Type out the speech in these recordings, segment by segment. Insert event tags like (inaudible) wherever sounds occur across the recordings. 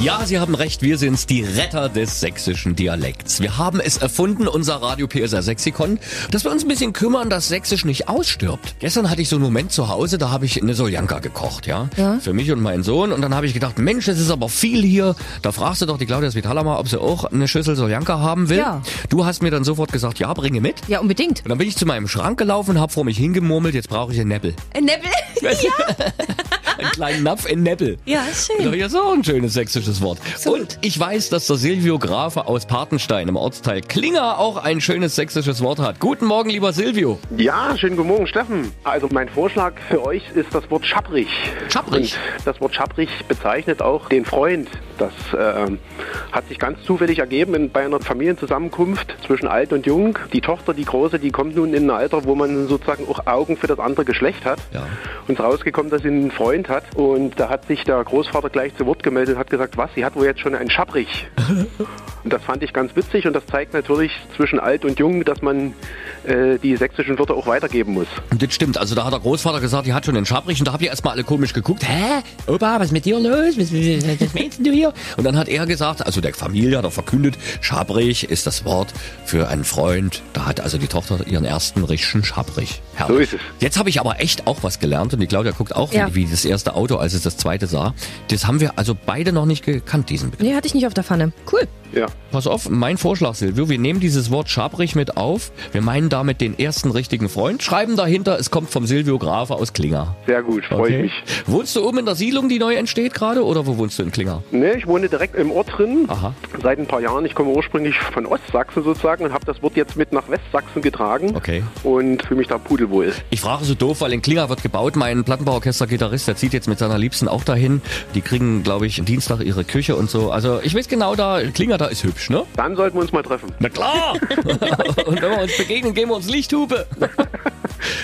Ja, Sie haben recht, wir sind's, die Retter des sächsischen Dialekts. Wir haben es erfunden, unser Radio PSR Sexikon, dass wir uns ein bisschen kümmern, dass Sächsisch nicht ausstirbt. Gestern hatte ich so einen Moment zu Hause, da habe ich eine Soljanka gekocht, ja? Ja. Für mich und meinen Sohn. Und dann habe ich gedacht, Mensch, das ist aber viel hier. Da fragst du doch die Claudia Svitala mal, ob sie auch eine Schüssel Soljanka haben will. Ja. Du hast mir dann sofort gesagt, ja, bringe mit. Ja, unbedingt. Und dann bin ich zu meinem Schrank gelaufen und habe vor mich hingemurmelt, jetzt brauche ich einen Neppel. Ein Neppel? (laughs) (laughs) Einen kleinen Napf in Neppel. Ja, Doch schön. jetzt auch ein schönes sächsisches Wort. So und ich weiß, dass der Silvio Grafe aus Patenstein im Ortsteil Klinger auch ein schönes sächsisches Wort hat. Guten Morgen, lieber Silvio. Ja, schönen guten Morgen, Steffen. Also mein Vorschlag für euch ist das Wort schapprig. Schapprig? Und das Wort schapprig bezeichnet auch den Freund. Das ähm, hat sich ganz zufällig ergeben in, bei einer Familienzusammenkunft zwischen alt und jung. Die Tochter, die große, die kommt nun in ein Alter, wo man sozusagen auch Augen für das andere Geschlecht hat. Ja. Und ist rausgekommen, dass sie einen Freund hat. Und da hat sich der Großvater gleich zu Wort gemeldet und hat gesagt, was, sie hat wohl jetzt schon einen Schapprig. (laughs) Und das fand ich ganz witzig und das zeigt natürlich zwischen alt und jung, dass man äh, die sächsischen Wörter auch weitergeben muss. Und das stimmt. Also da hat der Großvater gesagt, die hat schon den Schabrich. Und da habt ihr erstmal alle komisch geguckt. Hä? Opa, was ist mit dir los? Was, was, was meinst du hier? Und dann hat er gesagt, also der Familie hat er verkündet, Schabrich ist das Wort für einen Freund. Da hat also die Tochter ihren ersten richtigen Schabrich. Herrlich. So ist es. Jetzt habe ich aber echt auch was gelernt und die Claudia guckt auch Ja. wie, wie das erste Auto, als es das zweite sah. Das haben wir also beide noch nicht gekannt, diesen Begriff. Nee, hatte ich nicht auf der Pfanne. Cool. Ja. Pass auf, mein Vorschlag, Silvio, wir nehmen dieses Wort Schabrich mit auf. Wir meinen damit den ersten richtigen Freund, schreiben dahinter, es kommt vom Silvio Grafe aus Klinger. Sehr gut, freue ich mich. Wohnst du oben in der Siedlung, die neu entsteht gerade, oder wo wohnst du in Klinger? Ne, ich wohne direkt im Ort drin. Aha. Seit ein paar Jahren. Ich komme ursprünglich von Ostsachsen sozusagen und habe das Wort jetzt mit nach Westsachsen getragen. Okay. Und fühle mich da pudelwohl. Ich frage so doof, weil in Klinger wird gebaut. Mein Plattenbauorchester-Gitarrist, der zieht jetzt mit seiner Liebsten auch dahin. Die kriegen, glaube ich, Dienstag ihre Küche und so. Also ich weiß genau, da Klinger, da ist hübsch, ne? Dann sollten wir uns mal treffen. Na klar! (laughs) (laughs) und wenn wir uns begegnen, geben wir uns Lichthupe. (laughs)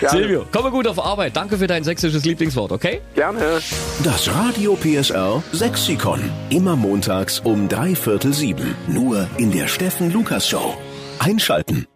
Gerne. Silvio, komme gut auf Arbeit. Danke für dein sächsisches Lieblingswort, okay? Gerne. Das Radio PSR Sexikon. Immer montags um drei Viertel sieben. Nur in der Steffen Lukas Show. Einschalten.